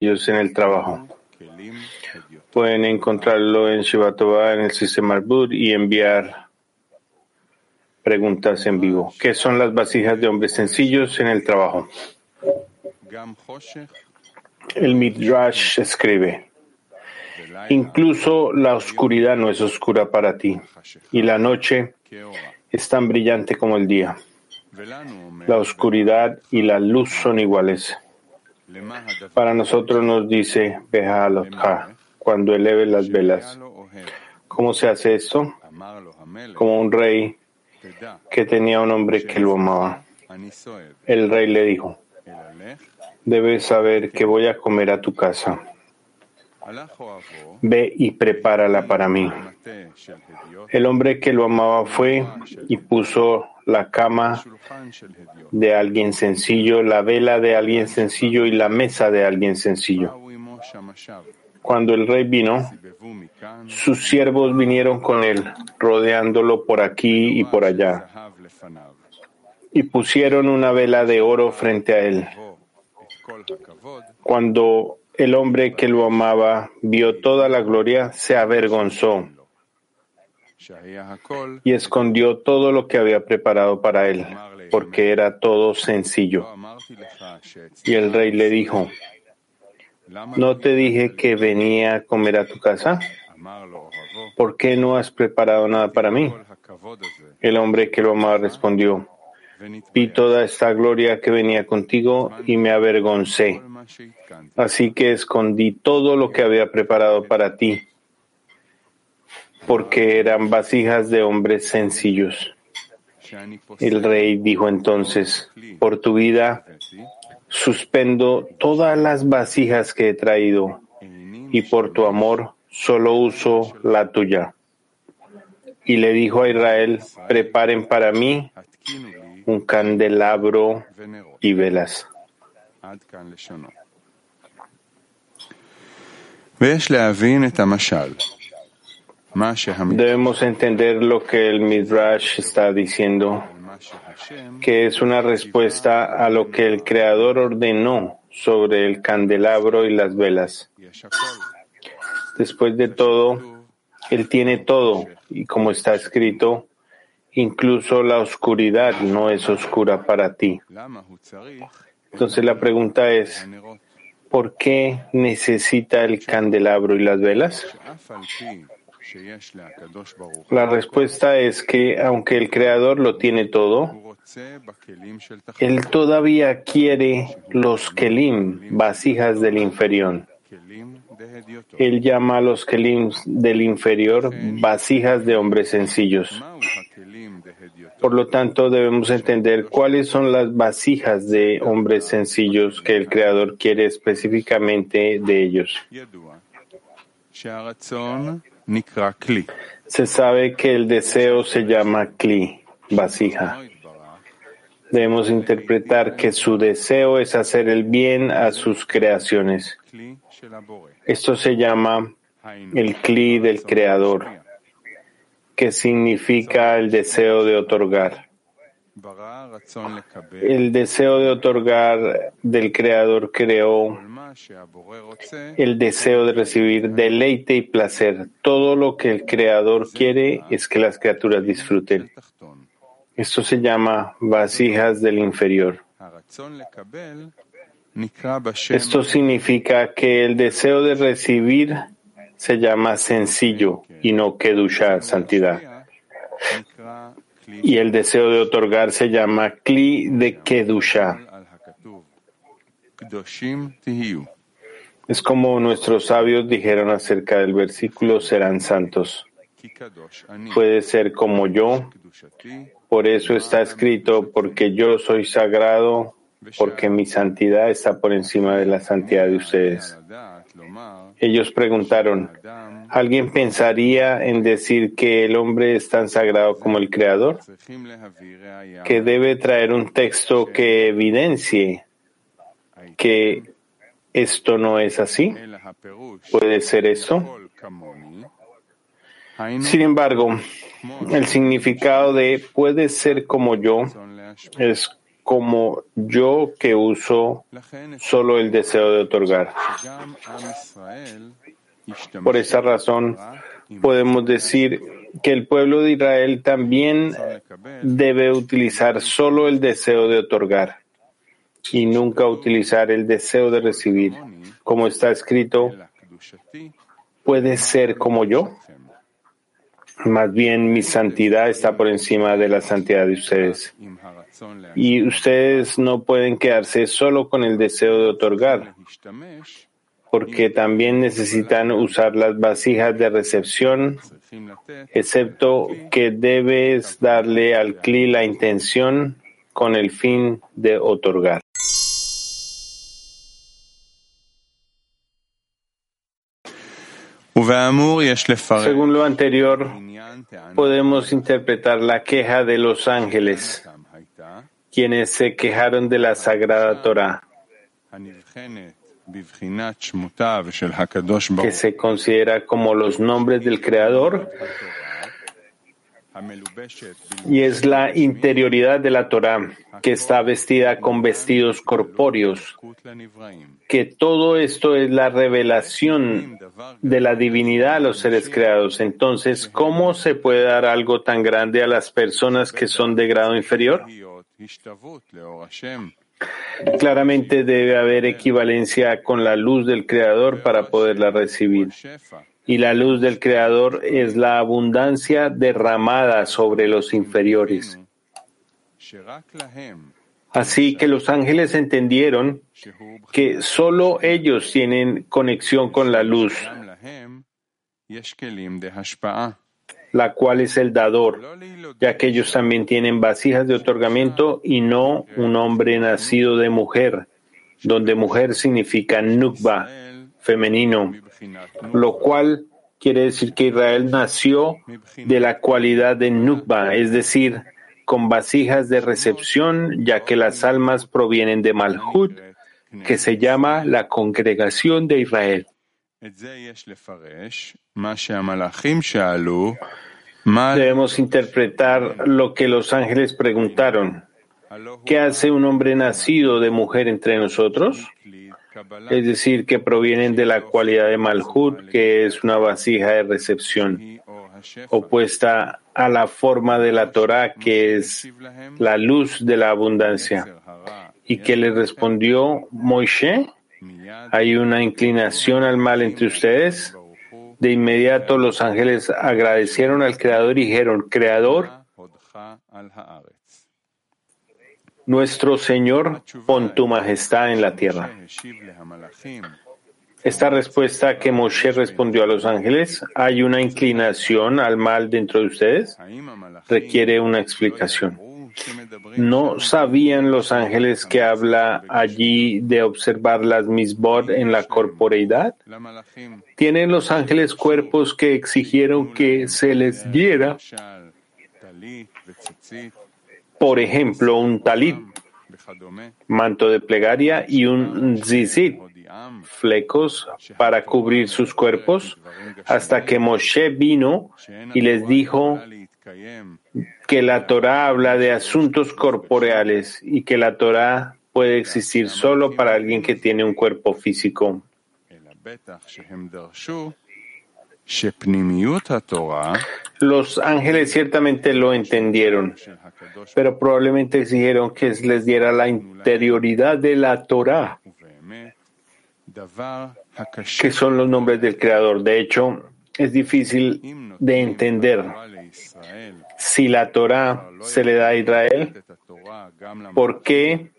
en el trabajo. Pueden encontrarlo en Shivatova, en el sistema Arbur y enviar preguntas en vivo. ¿Qué son las vasijas de hombres sencillos en el trabajo? El Midrash escribe, incluso la oscuridad no es oscura para ti y la noche es tan brillante como el día. La oscuridad y la luz son iguales. Para nosotros nos dice cuando eleve las velas. ¿Cómo se hace esto? Como un rey que tenía un hombre que lo amaba. El rey le dijo, debes saber que voy a comer a tu casa. Ve y prepárala para mí. El hombre que lo amaba fue y puso la cama de alguien sencillo, la vela de alguien sencillo y la mesa de alguien sencillo. Cuando el rey vino, sus siervos vinieron con él, rodeándolo por aquí y por allá, y pusieron una vela de oro frente a él. Cuando el hombre que lo amaba vio toda la gloria, se avergonzó y escondió todo lo que había preparado para él, porque era todo sencillo. Y el rey le dijo, ¿no te dije que venía a comer a tu casa? ¿Por qué no has preparado nada para mí? El hombre que lo amaba respondió, vi toda esta gloria que venía contigo y me avergoncé. Así que escondí todo lo que había preparado para ti, porque eran vasijas de hombres sencillos. El rey dijo entonces, por tu vida, suspendo todas las vasijas que he traído, y por tu amor solo uso la tuya. Y le dijo a Israel, preparen para mí un candelabro y velas. Debemos entender lo que el Midrash está diciendo, que es una respuesta a lo que el Creador ordenó sobre el candelabro y las velas. Después de todo, Él tiene todo, y como está escrito, incluso la oscuridad no es oscura para ti. Entonces la pregunta es, ¿por qué necesita el candelabro y las velas? La respuesta es que aunque el Creador lo tiene todo, Él todavía quiere los kelim, vasijas del inferior. Él llama a los kelim del inferior vasijas de hombres sencillos. Por lo tanto, debemos entender cuáles son las vasijas de hombres sencillos que el Creador quiere específicamente de ellos. Se sabe que el deseo se llama kli, vasija. Debemos interpretar que su deseo es hacer el bien a sus creaciones. Esto se llama el kli del Creador que significa el deseo de otorgar. El deseo de otorgar del Creador creó el deseo de recibir deleite y placer. Todo lo que el Creador quiere es que las criaturas disfruten. Esto se llama vasijas del inferior. Esto significa que el deseo de recibir se llama sencillo y no kedusha, santidad. Y el deseo de otorgar se llama kli de kedusha. Es como nuestros sabios dijeron acerca del versículo, serán santos. Puede ser como yo, por eso está escrito, porque yo soy sagrado, porque mi santidad está por encima de la santidad de ustedes. Ellos preguntaron, ¿alguien pensaría en decir que el hombre es tan sagrado como el Creador? Que debe traer un texto que evidencie que esto no es así. ¿Puede ser esto? Sin embargo, el significado de puede ser como yo es como yo que uso solo el deseo de otorgar. Por esa razón, podemos decir que el pueblo de Israel también debe utilizar solo el deseo de otorgar y nunca utilizar el deseo de recibir. Como está escrito, puede ser como yo. Más bien mi santidad está por encima de la santidad de ustedes. Y ustedes no pueden quedarse solo con el deseo de otorgar, porque también necesitan usar las vasijas de recepción, excepto que debes darle al cli la intención con el fin de otorgar. Según lo anterior, podemos interpretar la queja de los ángeles, quienes se quejaron de la Sagrada Torah, que se considera como los nombres del Creador y es la interioridad de la Torah que está vestida con vestidos corpóreos, que todo esto es la revelación de la divinidad a los seres creados. Entonces, ¿cómo se puede dar algo tan grande a las personas que son de grado inferior? Claramente debe haber equivalencia con la luz del Creador para poderla recibir y la luz del Creador es la abundancia derramada sobre los inferiores. Así que los ángeles entendieron que solo ellos tienen conexión con la luz, la cual es el dador, ya que ellos también tienen vasijas de otorgamiento y no un hombre nacido de mujer, donde mujer significa nukba, femenino, lo cual quiere decir que Israel nació de la cualidad de Nukba, es decir, con vasijas de recepción, ya que las almas provienen de Malhut, que se llama la congregación de Israel. Debemos interpretar lo que los ángeles preguntaron. ¿Qué hace un hombre nacido de mujer entre nosotros? Es decir, que provienen de la cualidad de Malhut, que es una vasija de recepción, opuesta a la forma de la Torah, que es la luz de la abundancia. ¿Y que le respondió Moishe? ¿Hay una inclinación al mal entre ustedes? De inmediato los ángeles agradecieron al Creador y dijeron, Creador, nuestro Señor, pon tu majestad en la tierra. Esta respuesta que Moshe respondió a los ángeles, ¿hay una inclinación al mal dentro de ustedes? Requiere una explicación. ¿No sabían los ángeles que habla allí de observar las misbod en la corporeidad? ¿Tienen los ángeles cuerpos que exigieron que se les diera por ejemplo, un talit, manto de plegaria y un zizit, flecos para cubrir sus cuerpos, hasta que Moshe vino y les dijo que la Torah habla de asuntos corporeales y que la Torah puede existir solo para alguien que tiene un cuerpo físico. Los ángeles ciertamente lo entendieron, pero probablemente exigieron que les diera la interioridad de la Torah, que son los nombres del Creador. De hecho, es difícil de entender. Si la Torah se le da a Israel, ¿por qué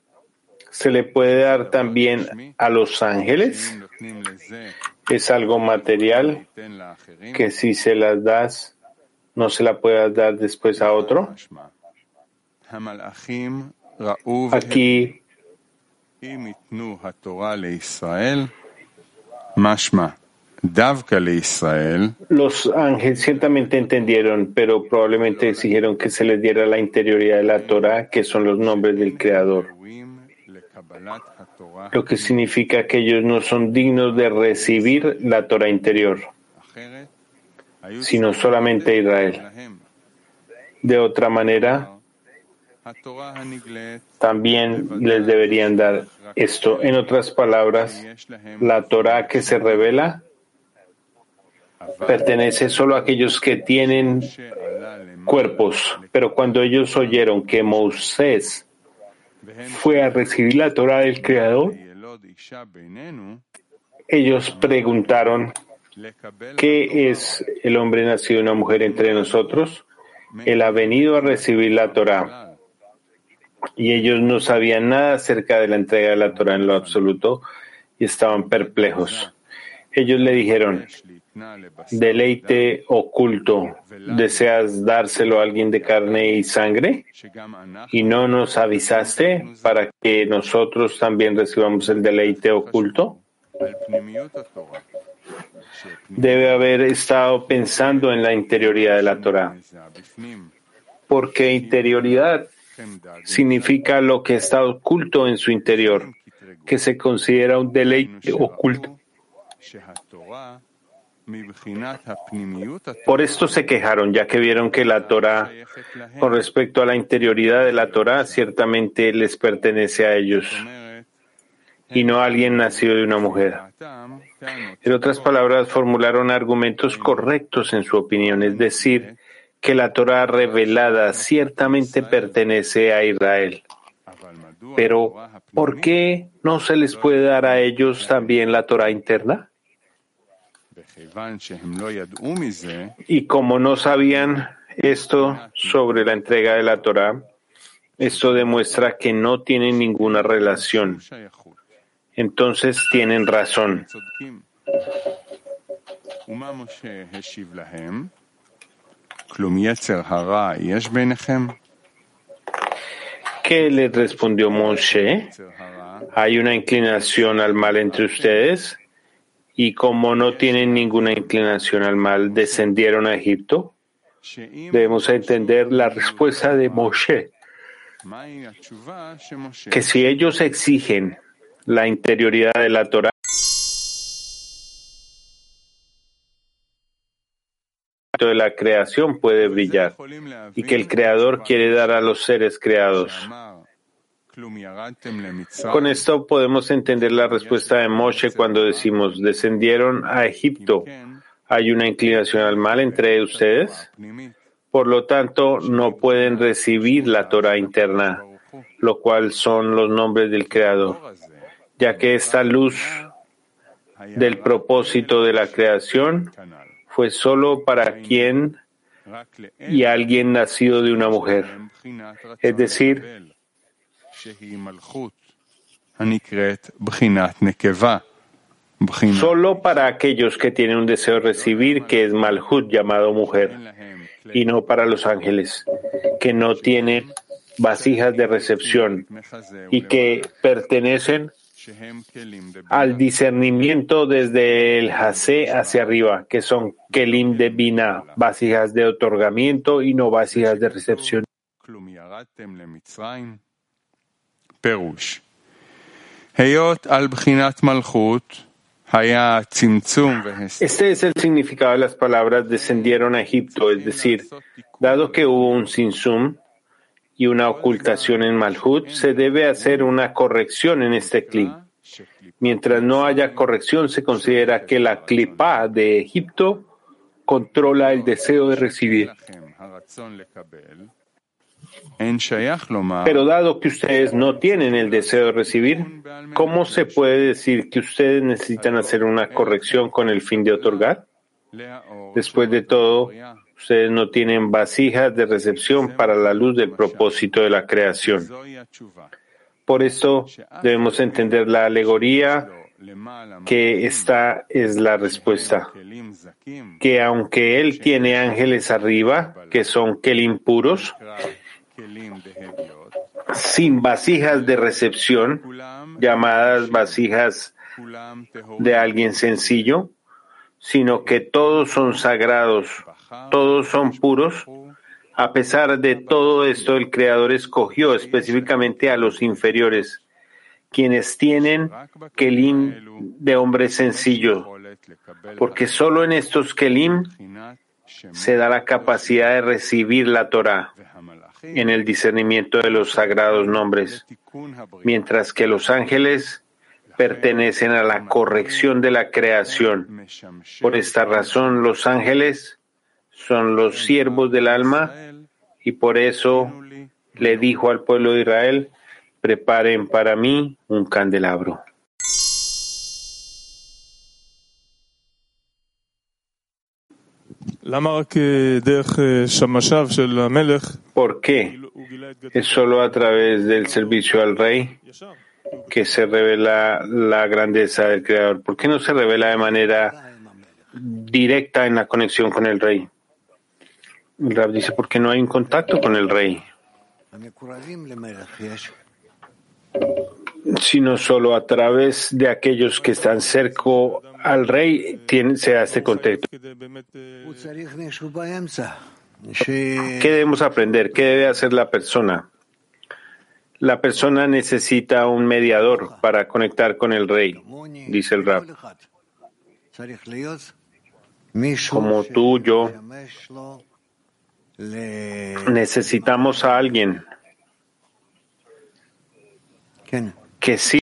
se le puede dar también a los ángeles? Es algo material que si se las das, no se la puedas dar después a otro. Aquí los ángeles ciertamente entendieron, pero probablemente exigieron que se les diera la interioridad de la Torah, que son los nombres del Creador lo que significa que ellos no son dignos de recibir la Torah interior, sino solamente Israel. De otra manera, también les deberían dar esto. En otras palabras, la Torah que se revela pertenece solo a aquellos que tienen cuerpos. Pero cuando ellos oyeron que Moisés fue a recibir la Torah del Creador, ellos preguntaron, ¿qué es el hombre nacido de una mujer entre nosotros? Él ha venido a recibir la Torah. Y ellos no sabían nada acerca de la entrega de la Torah en lo absoluto y estaban perplejos. Ellos le dijeron, deleite oculto, ¿deseas dárselo a alguien de carne y sangre? ¿Y no nos avisaste para que nosotros también recibamos el deleite oculto? Debe haber estado pensando en la interioridad de la Torah, porque interioridad significa lo que está oculto en su interior, que se considera un deleite oculto. Por esto se quejaron, ya que vieron que la Torah, con respecto a la interioridad de la Torah, ciertamente les pertenece a ellos y no a alguien nacido de una mujer. En otras palabras, formularon argumentos correctos en su opinión, es decir, que la Torah revelada ciertamente pertenece a Israel. Pero, ¿por qué no se les puede dar a ellos también la Torah interna? Y como no sabían esto sobre la entrega de la Torah, esto demuestra que no tienen ninguna relación. Entonces tienen razón. ¿Qué le respondió Moshe? ¿Hay una inclinación al mal entre ustedes? Y como no tienen ninguna inclinación al mal, descendieron a Egipto. Debemos entender la respuesta de Moshe, que si ellos exigen la interioridad de la Torah, de la creación puede brillar y que el Creador quiere dar a los seres creados. Con esto podemos entender la respuesta de Moshe cuando decimos, descendieron a Egipto. ¿Hay una inclinación al mal entre ustedes? Por lo tanto, no pueden recibir la Torah interna, lo cual son los nombres del Creador, ya que esta luz del propósito de la creación fue solo para quien y alguien nacido de una mujer, es decir, Solo para aquellos que tienen un deseo de recibir, que es Malhut llamado mujer, y no para los ángeles, que no tienen vasijas de recepción y que pertenecen al discernimiento desde el Hase hacia arriba, que son Kelim de Bina, vasijas de otorgamiento y no vasijas de recepción. Este es el significado de las palabras descendieron a Egipto, es decir, dado que hubo un sinsum y una ocultación en Malhut, se debe hacer una corrección en este clip. Mientras no haya corrección, se considera que la clipa de Egipto controla el deseo de recibir. Pero dado que ustedes no tienen el deseo de recibir, ¿cómo se puede decir que ustedes necesitan hacer una corrección con el fin de otorgar? Después de todo, ustedes no tienen vasijas de recepción para la luz del propósito de la creación. Por eso debemos entender la alegoría que esta es la respuesta, que aunque él tiene ángeles arriba, que son kelim puros, sin vasijas de recepción, llamadas vasijas de alguien sencillo, sino que todos son sagrados, todos son puros. A pesar de todo esto, el Creador escogió específicamente a los inferiores, quienes tienen kelim de hombre sencillo, porque solo en estos kelim se da la capacidad de recibir la Torah en el discernimiento de los sagrados nombres, mientras que los ángeles pertenecen a la corrección de la creación. Por esta razón, los ángeles son los siervos del alma y por eso le dijo al pueblo de Israel, preparen para mí un candelabro. ¿Por qué es solo a través del servicio al rey que se revela la grandeza del Creador? ¿Por qué no se revela de manera directa en la conexión con el rey? El Rab dice, porque no hay un contacto con el rey sino solo a través de aquellos que están cerca al rey tiene, se da este contexto. ¿Qué debemos aprender? ¿Qué debe hacer la persona? La persona necesita un mediador para conectar con el rey, dice el rab. Como tú, yo, necesitamos a alguien que sí.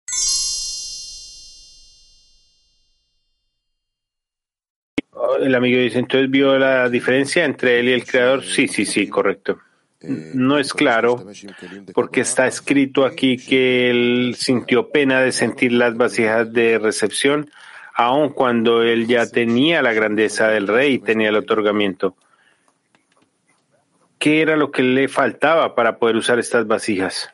El amigo dice, entonces vio la diferencia entre él y el creador. Sí, sí, sí, correcto. No es claro porque está escrito aquí que él sintió pena de sentir las vasijas de recepción, aun cuando él ya tenía la grandeza del rey y tenía el otorgamiento. ¿Qué era lo que le faltaba para poder usar estas vasijas?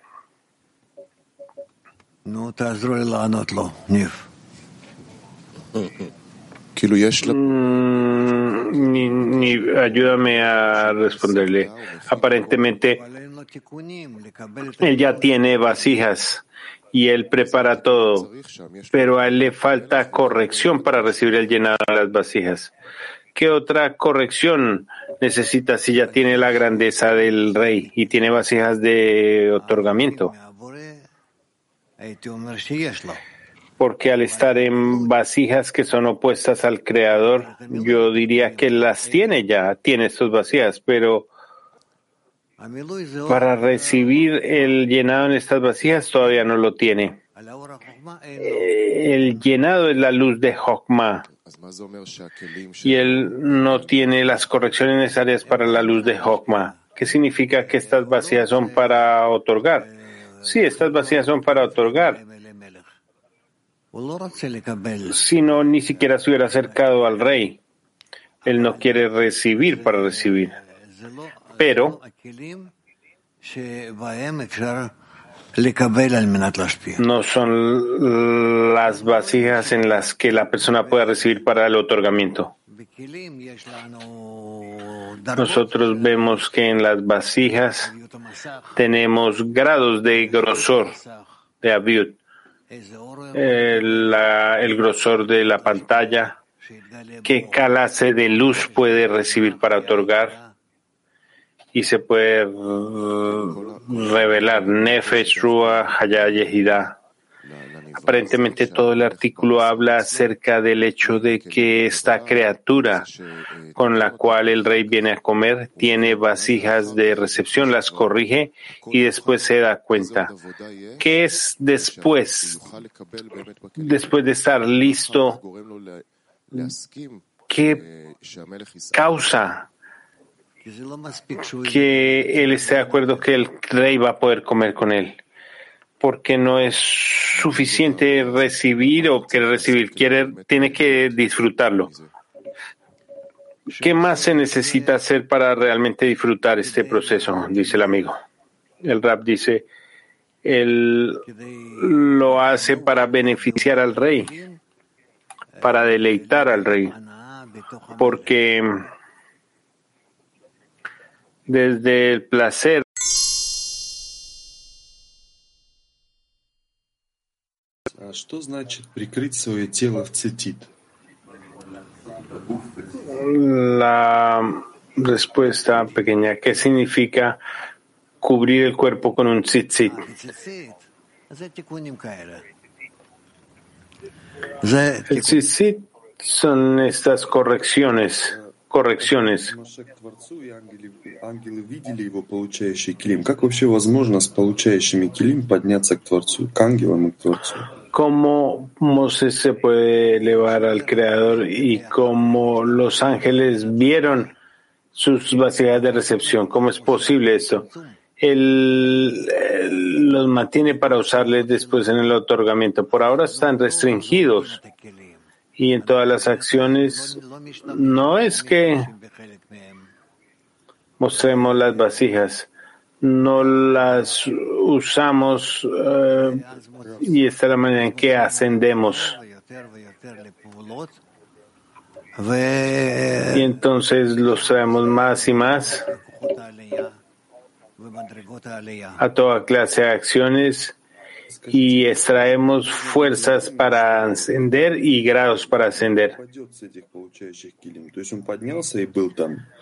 Mm, ni, ayúdame a responderle. Aparentemente, él ya tiene vasijas y él prepara todo, pero a él le falta corrección para recibir el llenado de las vasijas. ¿Qué otra corrección necesita si ya tiene la grandeza del rey y tiene vasijas de otorgamiento? Porque al estar en vasijas que son opuestas al Creador, yo diría que las tiene ya, tiene sus vasijas, pero para recibir el llenado en estas vasijas todavía no lo tiene. Eh, el llenado es la luz de Hokmah y él no tiene las correcciones necesarias para la luz de Hokmah. ¿Qué significa que estas vasijas son para otorgar? Sí, estas vacías son para otorgar. Si no, ni siquiera se hubiera acercado al rey. Él no quiere recibir para recibir. Pero no son las vasijas en las que la persona pueda recibir para el otorgamiento. Nosotros vemos que en las vasijas tenemos grados de grosor de Abiud. El, el grosor de la pantalla, qué clase de luz puede recibir para otorgar y se puede revelar. Nefesh, Ruach, Hayah, Yehidah Aparentemente todo el artículo habla acerca del hecho de que esta criatura con la cual el rey viene a comer tiene vasijas de recepción, las corrige y después se da cuenta. ¿Qué es después? Después de estar listo, ¿qué causa que él esté de acuerdo que el rey va a poder comer con él? Porque no es suficiente recibir o querer recibir, quiere, tiene que disfrutarlo. ¿Qué más se necesita hacer para realmente disfrutar este proceso? Dice el amigo. El rap dice, él lo hace para beneficiar al rey, para deleitar al rey, porque desde el placer что значит прикрыть свое тело в цитит? La respuesta pequeña, ¿qué significa cubrir el cuerpo con un tzitzit? El tzitzit son estas correcciones, correcciones. Ангелы видели его, получающий килим. Как вообще возможно с получающими килим подняться к Творцу, к ангелам и к Творцу? ¿Cómo Moses se puede elevar al Creador y cómo los ángeles vieron sus vasijas de recepción? ¿Cómo es posible esto? Él, los mantiene para usarles después en el otorgamiento. Por ahora están restringidos y en todas las acciones no es que mostremos las vasijas, no las usamos eh, y esta es la manera en que ascendemos. Y entonces los traemos más y más a toda clase de acciones y extraemos fuerzas para ascender y grados para ascender.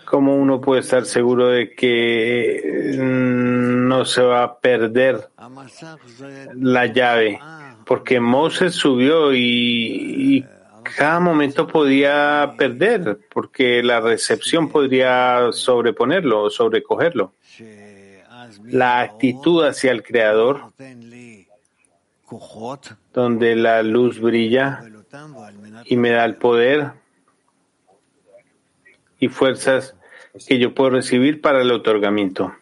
¿Cómo uno puede estar seguro de que mm, no se va a perder la llave? Porque Moses subió y, cada momento podía perder, porque la recepción podría sobreponerlo o sobrecogerlo. La actitud hacia el Creador donde la luz brilla y me da el poder y fuerzas que yo puedo recibir para el otorgamiento.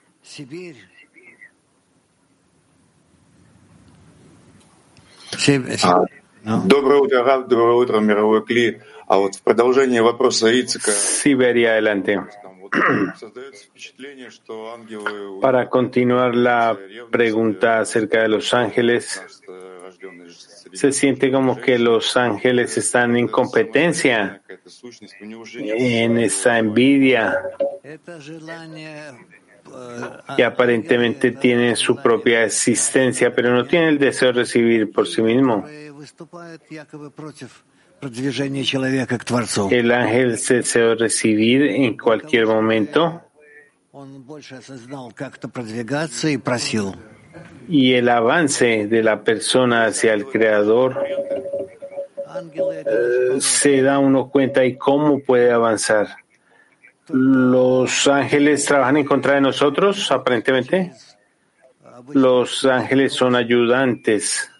Siberia, adelante. Para continuar la pregunta acerca de los ángeles, se siente como que los ángeles están en competencia, en esa envidia, y aparentemente tienen su propia existencia, pero no tienen el deseo de recibir por sí mismo. El ángel se desea recibir en cualquier momento y el avance de la persona hacia el Creador eh, se da uno cuenta y cómo puede avanzar. Los ángeles trabajan en contra de nosotros, aparentemente. Los ángeles son ayudantes.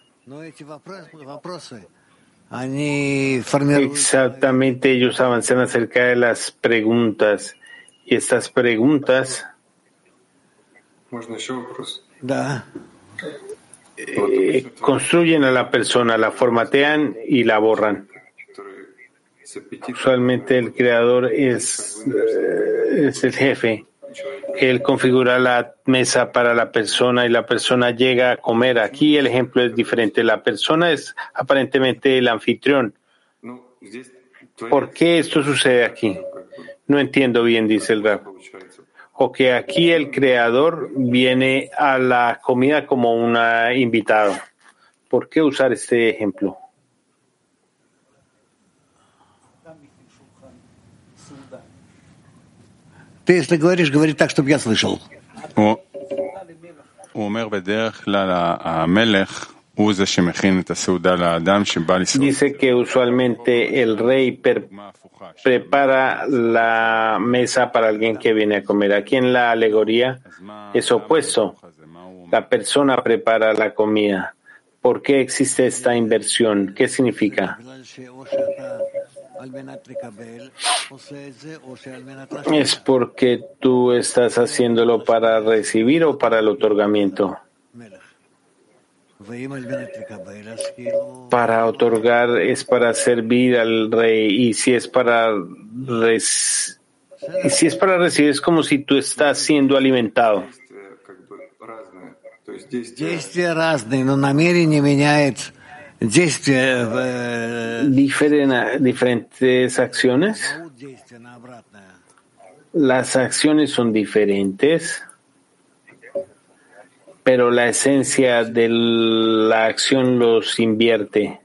Exactamente, ellos avanzan acerca de las preguntas. Y estas preguntas eh, construyen a la persona, la formatean y la borran. Usualmente el creador es, eh, es el jefe. Él configura la mesa para la persona y la persona llega a comer. Aquí el ejemplo es diferente. La persona es aparentemente el anfitrión. ¿Por qué esto sucede aquí? No entiendo bien, dice el rap. O que aquí el creador viene a la comida como un invitado. ¿Por qué usar este ejemplo? Ты, если говоришь, говори так, чтобы я слышал. Dice que usualmente el rey prepara la mesa para alguien que viene a comer. Aquí en la alegoría es opuesto. La persona prepara la comida. ¿Por qué existe esta inversión? ¿Qué significa? Es porque tú estás haciéndolo para recibir o para el otorgamiento. Para otorgar es para servir al rey y si es para y si es para recibir es como si tú estás siendo alimentado. Diferentes acciones. Las acciones son diferentes, pero la esencia de la acción los invierte.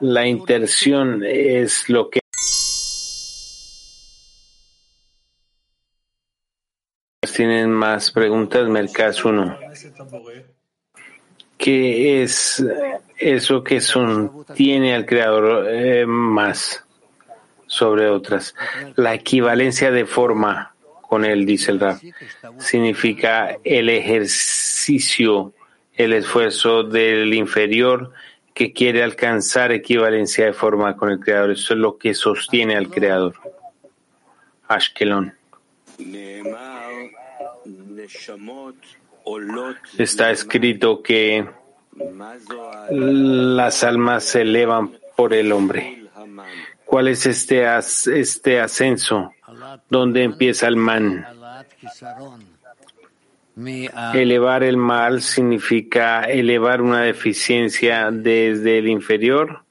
La intención es lo que tienen más preguntas, Mercas 1. ¿Qué es eso que son, tiene al creador eh, más? sobre otras. La equivalencia de forma con él, dice el Rab, significa el ejercicio, el esfuerzo del inferior que quiere alcanzar equivalencia de forma con el Creador. Eso es lo que sostiene al Creador. Ashkelon. Está escrito que las almas se elevan por el hombre. ¿Cuál es este, este ascenso? ¿Dónde empieza el man? Elevar el mal significa elevar una deficiencia desde el inferior.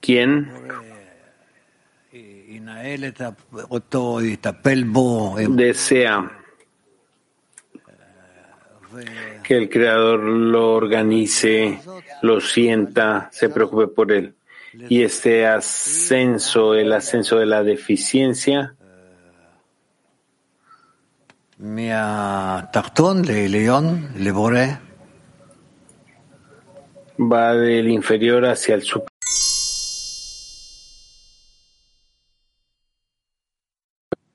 ¿Quién? Desea que el Creador lo organice, lo sienta, se preocupe por él. Y este ascenso, el ascenso de la deficiencia, va del inferior hacia el superior.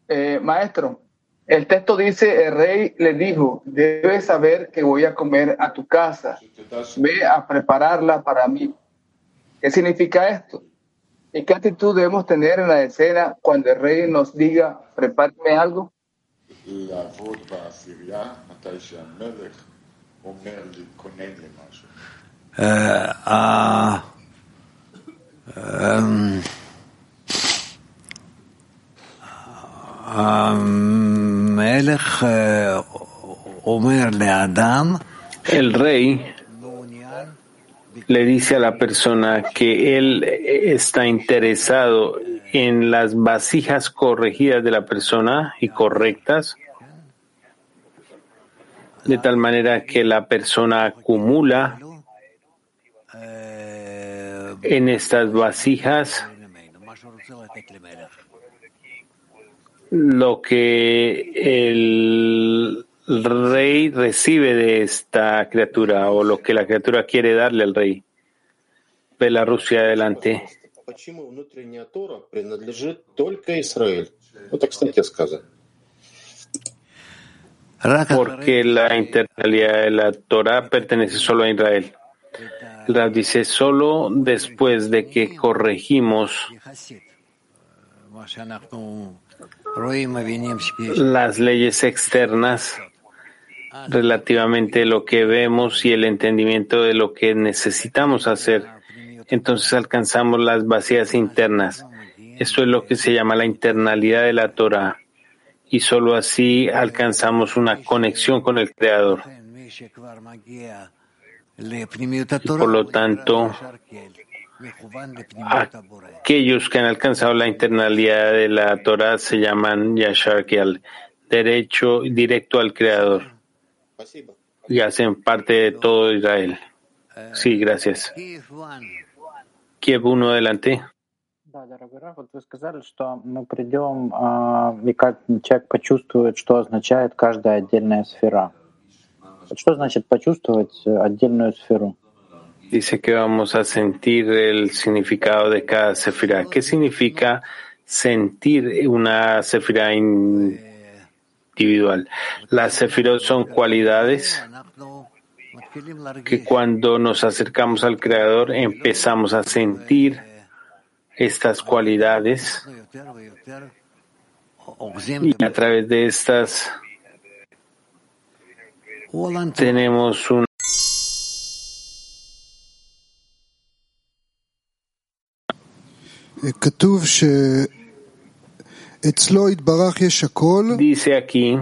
Eh, maestro, el texto dice, el rey le dijo, debes saber que voy a comer a tu casa, ve a prepararla para mí. ¿Qué significa esto? ¿Y qué actitud debemos tener en la escena cuando el rey nos diga, prepárame algo? Uh, um, El rey le dice a la persona que él está interesado en las vasijas corregidas de la persona y correctas, de tal manera que la persona acumula en estas vasijas lo que el rey recibe de esta criatura o lo que la criatura quiere darle al rey. Ve la Rusia adelante. Porque la internalidad de la Torah pertenece solo a Israel. La dice solo después de que corregimos las leyes externas relativamente lo que vemos y el entendimiento de lo que necesitamos hacer. Entonces alcanzamos las vacías internas. Esto es lo que se llama la internalidad de la Torah. Y solo así alcanzamos una conexión con el Creador. por lo tanto, Aquellos que han alcanzado la internalidad de la Torah se llaman Yashar al derecho directo al Creador y hacen parte de todo Israel. Sí, gracias. Kiev 1, adelante. Да, дорогой Раф, вот вы сказали, что мы придем, и как человек почувствует, что означает каждая отдельная сфера. Что значит почувствовать отдельную сферу? Dice que vamos a sentir el significado de cada sefirá. ¿Qué significa sentir una sefirá individual? Las sefirot son cualidades que cuando nos acercamos al Creador empezamos a sentir estas cualidades y a través de estas tenemos un Dice aquí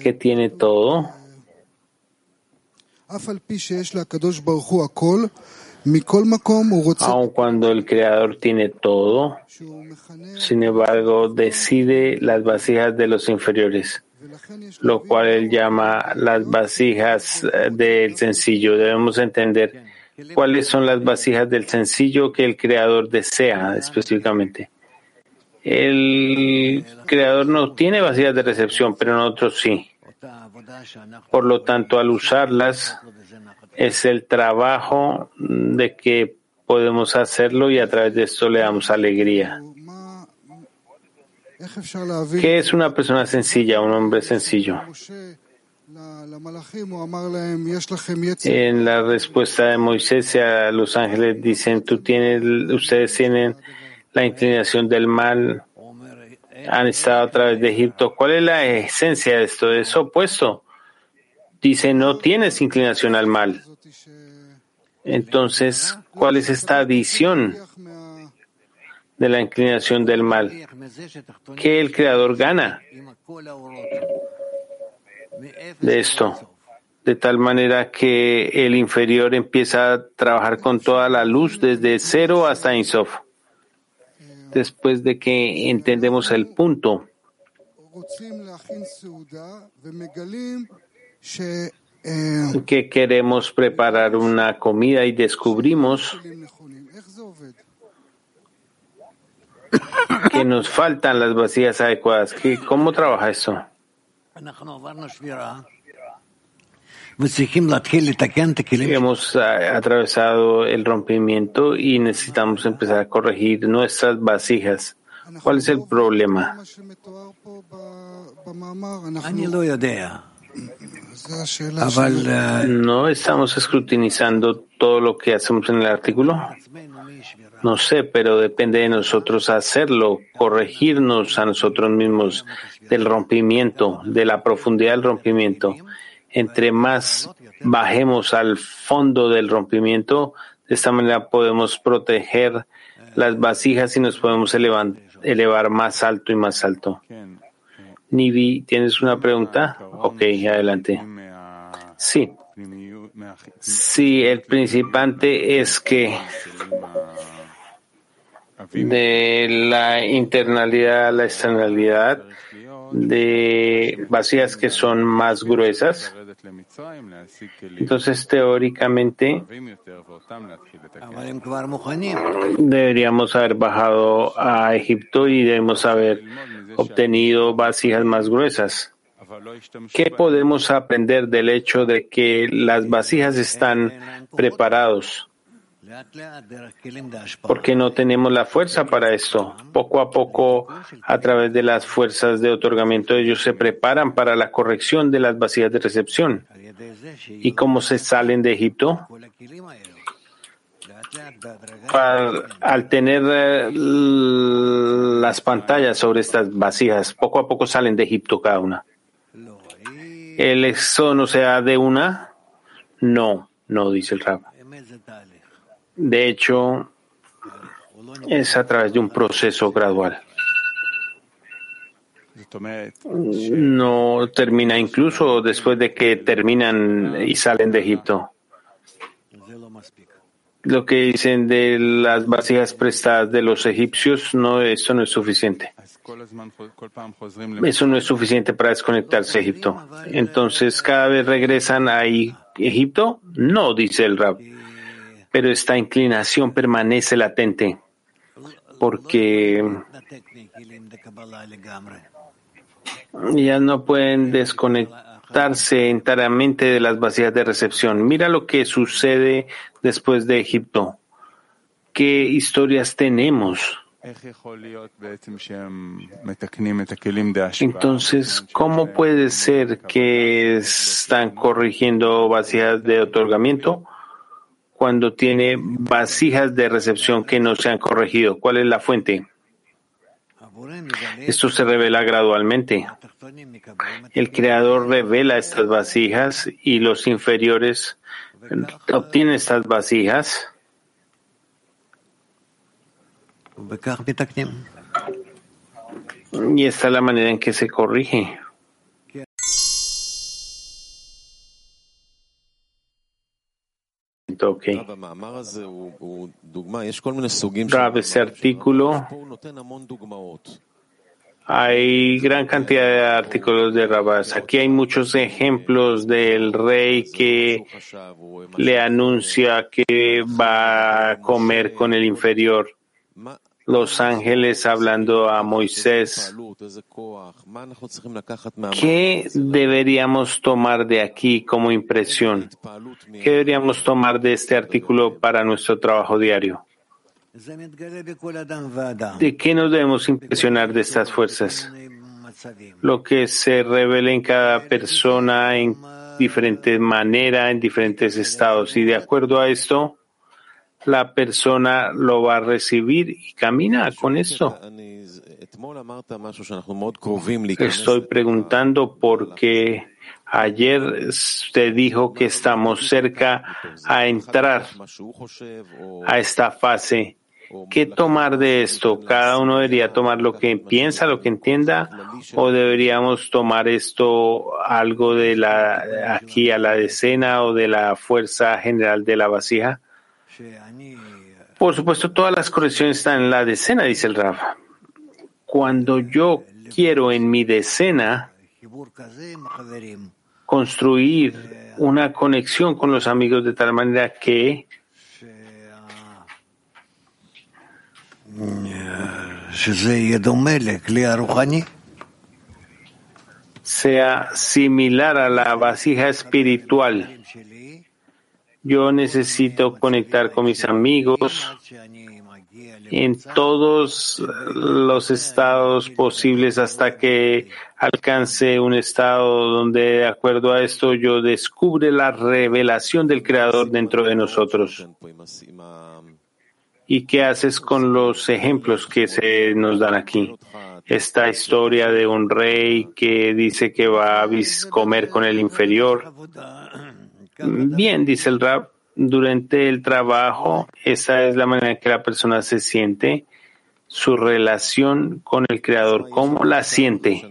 que tiene todo. Aun cuando el Creador tiene todo, sin embargo, decide las vasijas de los inferiores, lo cual él llama las vasijas del sencillo. Debemos entender cuáles son las vasijas del sencillo que el creador desea específicamente. El creador no tiene vasijas de recepción, pero nosotros sí. Por lo tanto, al usarlas, es el trabajo de que podemos hacerlo y a través de esto le damos alegría. ¿Qué es una persona sencilla, un hombre sencillo? En la respuesta de Moisés a los ángeles dicen, tú tienes, ustedes tienen la inclinación del mal, han estado a través de Egipto. ¿Cuál es la esencia de esto? Es opuesto. Dice, no tienes inclinación al mal. Entonces, ¿cuál es esta adición de la inclinación del mal? ¿Qué el Creador gana de esto? De tal manera que el inferior empieza a trabajar con toda la luz desde cero hasta Insof. Después de que entendemos el punto que queremos preparar una comida y descubrimos que nos faltan las vacías adecuadas. ¿Cómo trabaja eso? Hemos atravesado el rompimiento y necesitamos empezar a corregir nuestras vasijas. ¿Cuál es el problema? ¿No estamos escrutinizando todo lo que hacemos en el artículo? No sé, pero depende de nosotros hacerlo, corregirnos a nosotros mismos del rompimiento, de la profundidad del rompimiento. Entre más bajemos al fondo del rompimiento, de esta manera podemos proteger las vasijas y nos podemos elevar, más alto y más alto. Nivi, ¿tienes una pregunta? Ok, adelante. Sí. Sí, el principante es que de la internalidad a la externalidad, de vacías que son más gruesas. Entonces, teóricamente, deberíamos haber bajado a Egipto y debemos haber obtenido vasijas más gruesas. ¿Qué podemos aprender del hecho de que las vasijas están preparados? Porque no tenemos la fuerza para esto. Poco a poco, a través de las fuerzas de otorgamiento, ellos se preparan para la corrección de las vasijas de recepción. ¿Y cómo se salen de Egipto? al tener eh, las pantallas sobre estas vasijas, poco a poco salen de Egipto cada una. ¿El éxodo no sea de una? No, no, dice el Rab. De hecho, es a través de un proceso gradual. No termina incluso después de que terminan y salen de Egipto. Lo que dicen de las vasijas prestadas de los egipcios, no, eso no es suficiente. Eso no es suficiente para desconectarse de Egipto. Entonces, cada vez regresan a Egipto. No, dice el Rab pero esta inclinación permanece latente porque ya no pueden desconectarse enteramente de las vacías de recepción. Mira lo que sucede después de Egipto. ¿Qué historias tenemos? Entonces, ¿cómo puede ser que están corrigiendo vacías de otorgamiento? Cuando tiene vasijas de recepción que no se han corregido? ¿Cuál es la fuente? Esto se revela gradualmente. El creador revela estas vasijas y los inferiores obtienen estas vasijas. Y esta es la manera en que se corrige. Okay. ese artículo, hay gran cantidad de artículos de Rabas. Aquí hay muchos ejemplos del rey que le anuncia que va a comer con el inferior. Los ángeles hablando a Moisés, ¿qué deberíamos tomar de aquí como impresión? ¿Qué deberíamos tomar de este artículo para nuestro trabajo diario? ¿De qué nos debemos impresionar de estas fuerzas? Lo que se revela en cada persona en diferente manera, en diferentes estados. Y de acuerdo a esto, la persona lo va a recibir y camina con esto. Estoy preguntando porque ayer usted dijo que estamos cerca a entrar a esta fase ¿Qué tomar de esto? ¿Cada uno debería tomar lo que piensa, lo que entienda? ¿O deberíamos tomar esto algo de la aquí a la decena o de la fuerza general de la vasija? Por supuesto, todas las correcciones están en la decena, dice el Rafa. Cuando yo quiero en mi decena construir una conexión con los amigos de tal manera que sea similar a la vasija espiritual. Yo necesito conectar con mis amigos en todos los estados posibles hasta que alcance un estado donde, de acuerdo a esto, yo descubre la revelación del Creador dentro de nosotros. ¿Y qué haces con los ejemplos que se nos dan aquí? Esta historia de un rey que dice que va a comer con el inferior. Bien, dice el rap, durante el trabajo, esa es la manera en que la persona se siente, su relación con el Creador, cómo la siente.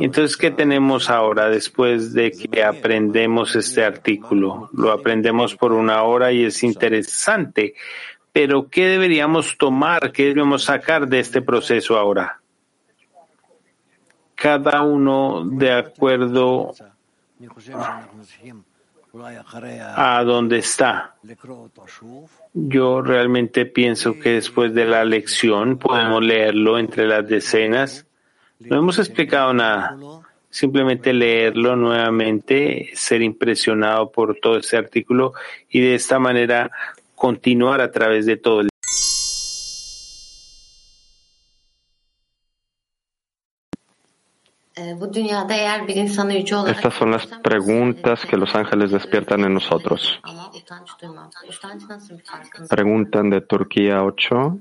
Entonces, ¿qué tenemos ahora después de que aprendemos este artículo? Lo aprendemos por una hora y es interesante, pero ¿qué deberíamos tomar, qué debemos sacar de este proceso ahora? Cada uno de acuerdo a dónde está. Yo realmente pienso que después de la lección podemos leerlo entre las decenas no hemos explicado nada. Simplemente leerlo nuevamente, ser impresionado por todo este artículo y de esta manera continuar a través de todo el Estas son las preguntas que los ángeles despiertan en nosotros. Preguntan de Turquía 8.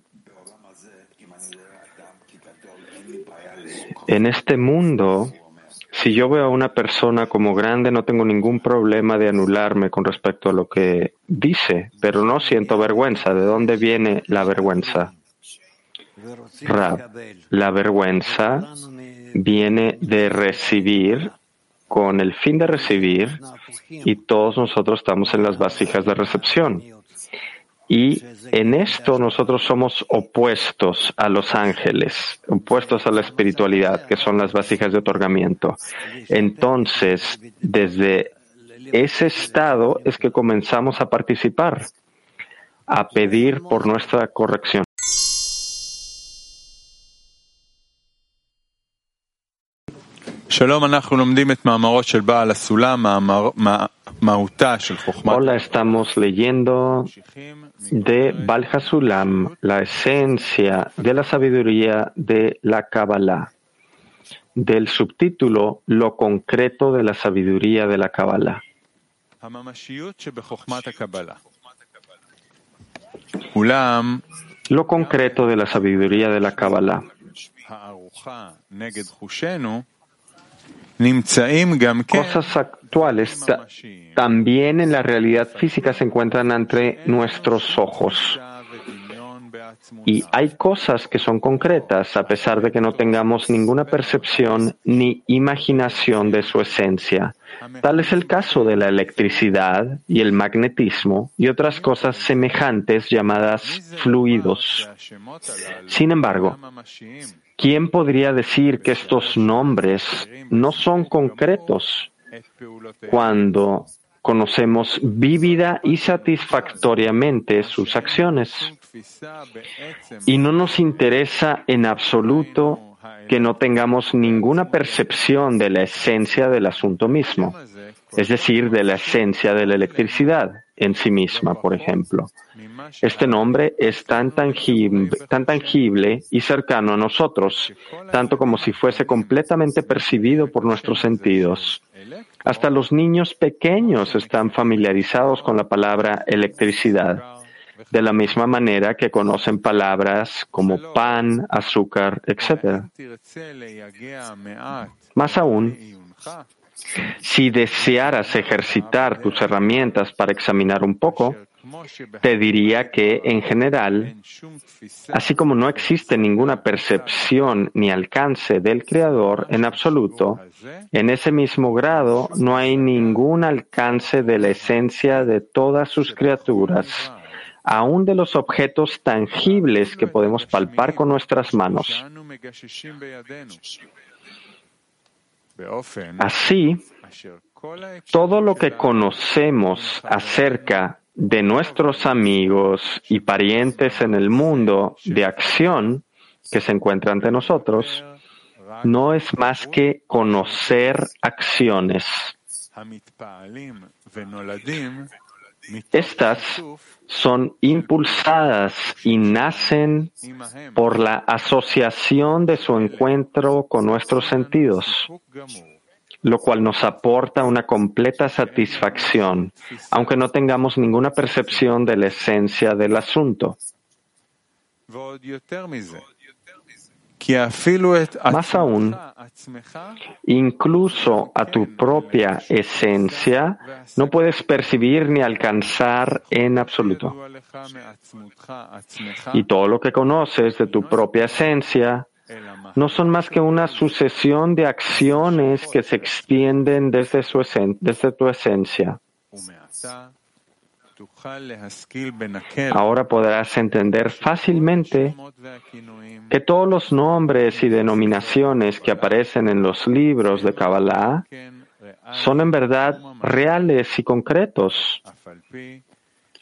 En este mundo, si yo veo a una persona como grande, no tengo ningún problema de anularme con respecto a lo que dice, pero no siento vergüenza. ¿De dónde viene la vergüenza? la vergüenza viene de recibir con el fin de recibir y todos nosotros estamos en las vasijas de recepción. Y en esto nosotros somos opuestos a los ángeles, opuestos a la espiritualidad, que son las vasijas de otorgamiento. Entonces, desde ese estado es que comenzamos a participar, a pedir por nuestra corrección. Hola, estamos leyendo de Balhasulam, la esencia de la sabiduría de la Kabbalah, del subtítulo Lo concreto de la sabiduría de la Kabbalah. Lo concreto de la sabiduría de la Kabbalah Cosas actuales también en la realidad física se encuentran ante nuestros ojos. Y hay cosas que son concretas a pesar de que no tengamos ninguna percepción ni imaginación de su esencia. Tal es el caso de la electricidad y el magnetismo y otras cosas semejantes llamadas fluidos. Sin embargo, ¿quién podría decir que estos nombres no son concretos cuando conocemos vívida y satisfactoriamente sus acciones? Y no nos interesa en absoluto que no tengamos ninguna percepción de la esencia del asunto mismo, es decir, de la esencia de la electricidad en sí misma, por ejemplo. Este nombre es tan tangible, tan tangible y cercano a nosotros, tanto como si fuese completamente percibido por nuestros sentidos. Hasta los niños pequeños están familiarizados con la palabra electricidad, de la misma manera que conocen palabras como pan, azúcar, etc. Más aún, si desearas ejercitar tus herramientas para examinar un poco, te diría que, en general, así como no existe ninguna percepción ni alcance del Creador en absoluto, en ese mismo grado no hay ningún alcance de la esencia de todas sus criaturas, aún de los objetos tangibles que podemos palpar con nuestras manos. Así, todo lo que conocemos acerca de nuestros amigos y parientes en el mundo de acción que se encuentra ante nosotros no es más que conocer acciones. Estas son impulsadas y nacen por la asociación de su encuentro con nuestros sentidos lo cual nos aporta una completa satisfacción, aunque no tengamos ninguna percepción de la esencia del asunto. Más aún, incluso a tu propia esencia no puedes percibir ni alcanzar en absoluto. Y todo lo que conoces de tu propia esencia no son más que una sucesión de acciones que se extienden desde, su desde tu esencia. Ahora podrás entender fácilmente que todos los nombres y denominaciones que aparecen en los libros de Kabbalah son en verdad reales y concretos,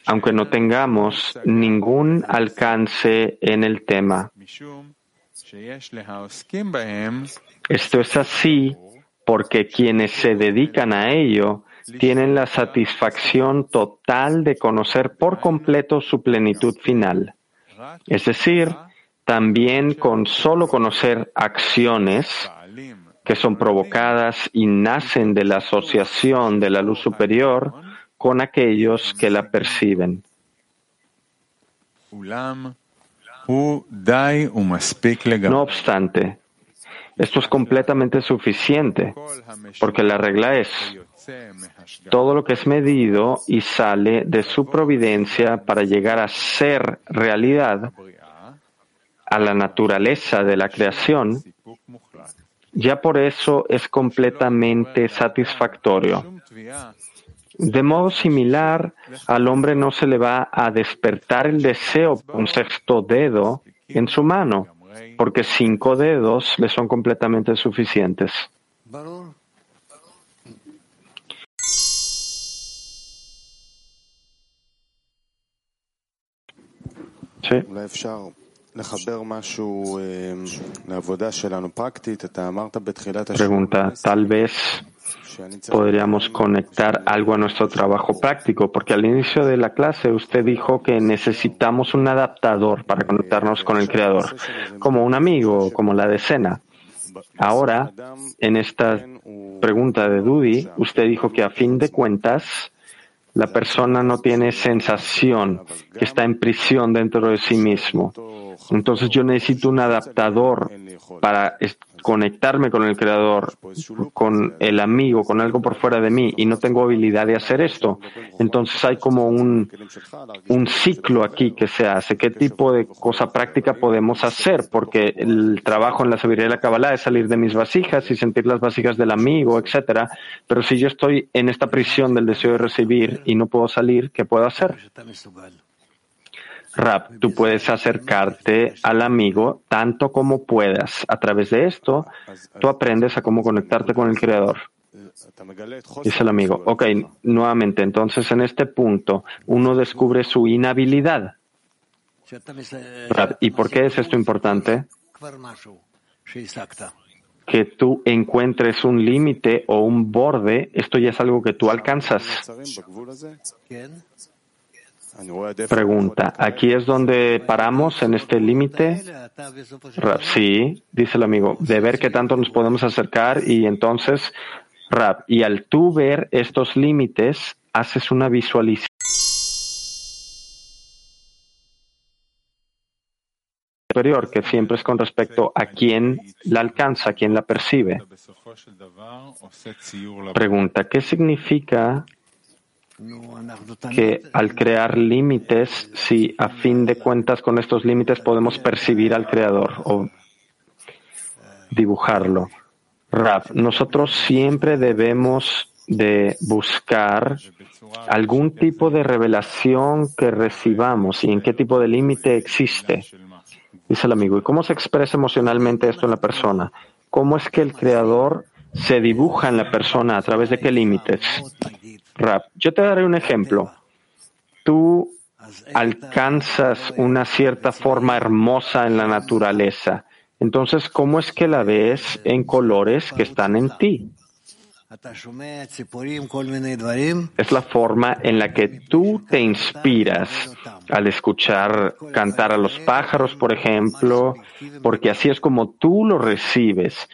aunque no tengamos ningún alcance en el tema. Esto es así porque quienes se dedican a ello tienen la satisfacción total de conocer por completo su plenitud final. Es decir, también con solo conocer acciones que son provocadas y nacen de la asociación de la luz superior con aquellos que la perciben. No obstante, esto es completamente suficiente, porque la regla es, todo lo que es medido y sale de su providencia para llegar a ser realidad, a la naturaleza de la creación, ya por eso es completamente satisfactorio. De modo similar, al hombre no se le va a despertar el deseo por un sexto dedo en su mano, porque cinco dedos le son completamente suficientes. Sí. Pregunta, tal vez podríamos conectar algo a nuestro trabajo práctico, porque al inicio de la clase usted dijo que necesitamos un adaptador para conectarnos con el Creador, como un amigo, como la decena. Ahora, en esta pregunta de Dudi, usted dijo que a fin de cuentas, la persona no tiene sensación que está en prisión dentro de sí mismo. Entonces yo necesito un adaptador para conectarme con el creador, con el amigo, con algo por fuera de mí y no tengo habilidad de hacer esto. Entonces hay como un, un ciclo aquí que se hace. ¿Qué tipo de cosa práctica podemos hacer? Porque el trabajo en la sabiduría de la Kabbalah es salir de mis vasijas y sentir las vasijas del amigo, etcétera. Pero si yo estoy en esta prisión del deseo de recibir y no puedo salir, ¿qué puedo hacer? Rap, tú puedes acercarte al amigo tanto como puedas. A través de esto, tú aprendes a cómo conectarte con el Creador. Dice el amigo, ok, nuevamente, entonces en este punto uno descubre su inhabilidad. ¿Y por qué es esto importante? Que tú encuentres un límite o un borde, esto ya es algo que tú alcanzas. Pregunta, ¿aquí es donde paramos en este límite? Sí, dice el amigo, de ver qué tanto nos podemos acercar y entonces, Rap, y al tú ver estos límites, haces una visualización superior, que siempre es con respecto a quién la alcanza, a quién la percibe. Pregunta, ¿qué significa que al crear límites, si a fin de cuentas con estos límites podemos percibir al Creador o dibujarlo? Rap, nosotros siempre debemos de buscar algún tipo de revelación que recibamos y en qué tipo de límite existe. Dice el amigo, ¿y cómo se expresa emocionalmente esto en la persona? ¿Cómo es que el creador se dibuja en la persona a través de qué límites? Yo te daré un ejemplo. Tú alcanzas una cierta forma hermosa en la naturaleza. Entonces, ¿cómo es que la ves en colores que están en ti? Es la forma en la que tú te inspiras al escuchar cantar a los pájaros, por ejemplo, porque así es como tú lo recibes,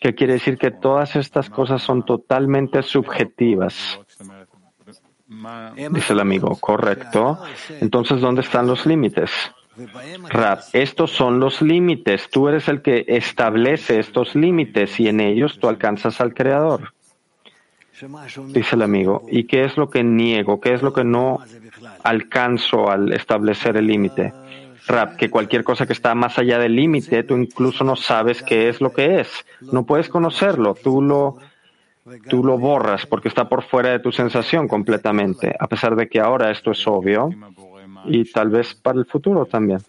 que quiere decir que todas estas cosas son totalmente subjetivas. Dice el amigo, correcto. Entonces, ¿dónde están los límites? Rab, estos son los límites. Tú eres el que establece estos límites y en ellos tú alcanzas al Creador. Dice el amigo, ¿y qué es lo que niego? ¿Qué es lo que no alcanzo al establecer el límite? Rap, que cualquier cosa que está más allá del límite, tú incluso no sabes qué es lo que es. No puedes conocerlo, tú lo, tú lo borras porque está por fuera de tu sensación completamente, a pesar de que ahora esto es obvio y tal vez para el futuro también.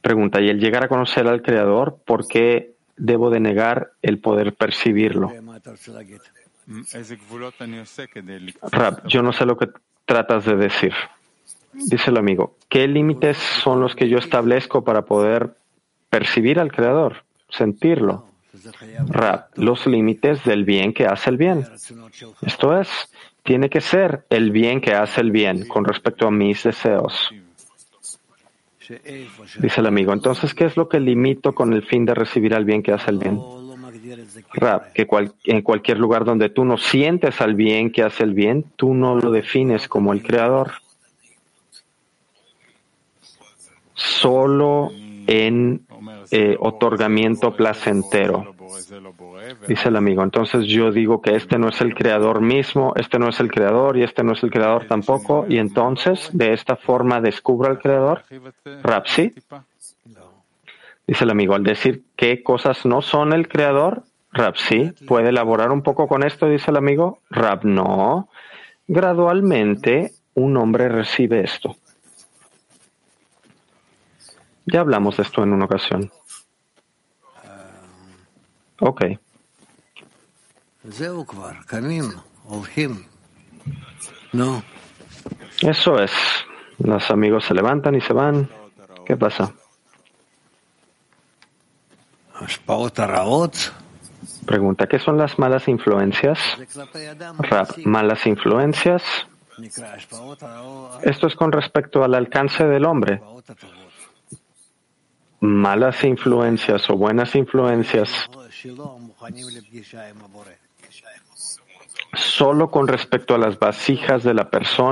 Pregunta, ¿y el llegar a conocer al Creador, por qué debo de negar el poder percibirlo? Rab, yo no sé lo que tratas de decir. Dice el amigo, ¿qué límites son los que yo establezco para poder percibir al Creador, sentirlo? Rab, los límites del bien que hace el bien. Esto es, tiene que ser el bien que hace el bien con respecto a mis deseos. Dice el amigo, entonces, ¿qué es lo que limito con el fin de recibir al bien que hace el bien? Rab, que en cualquier lugar donde tú no sientes al bien que hace el bien, tú no lo defines como el creador. Solo en eh, otorgamiento placentero. Dice el amigo, entonces yo digo que este no es el creador mismo, este no es el creador y este no es el creador tampoco, y entonces de esta forma descubro al creador. Rapsi. Dice el amigo, al decir qué cosas no son el creador, Rapsi, ¿puede elaborar un poco con esto? Dice el amigo. Rap, no. Gradualmente un hombre recibe esto. Ya hablamos de esto en una ocasión. Ok. Eso es. Los amigos se levantan y se van. ¿Qué pasa? Pregunta, ¿qué son las malas influencias? malas influencias. Esto es con respecto al alcance del hombre malas influencias o buenas influencias solo con respecto a las vasijas de la persona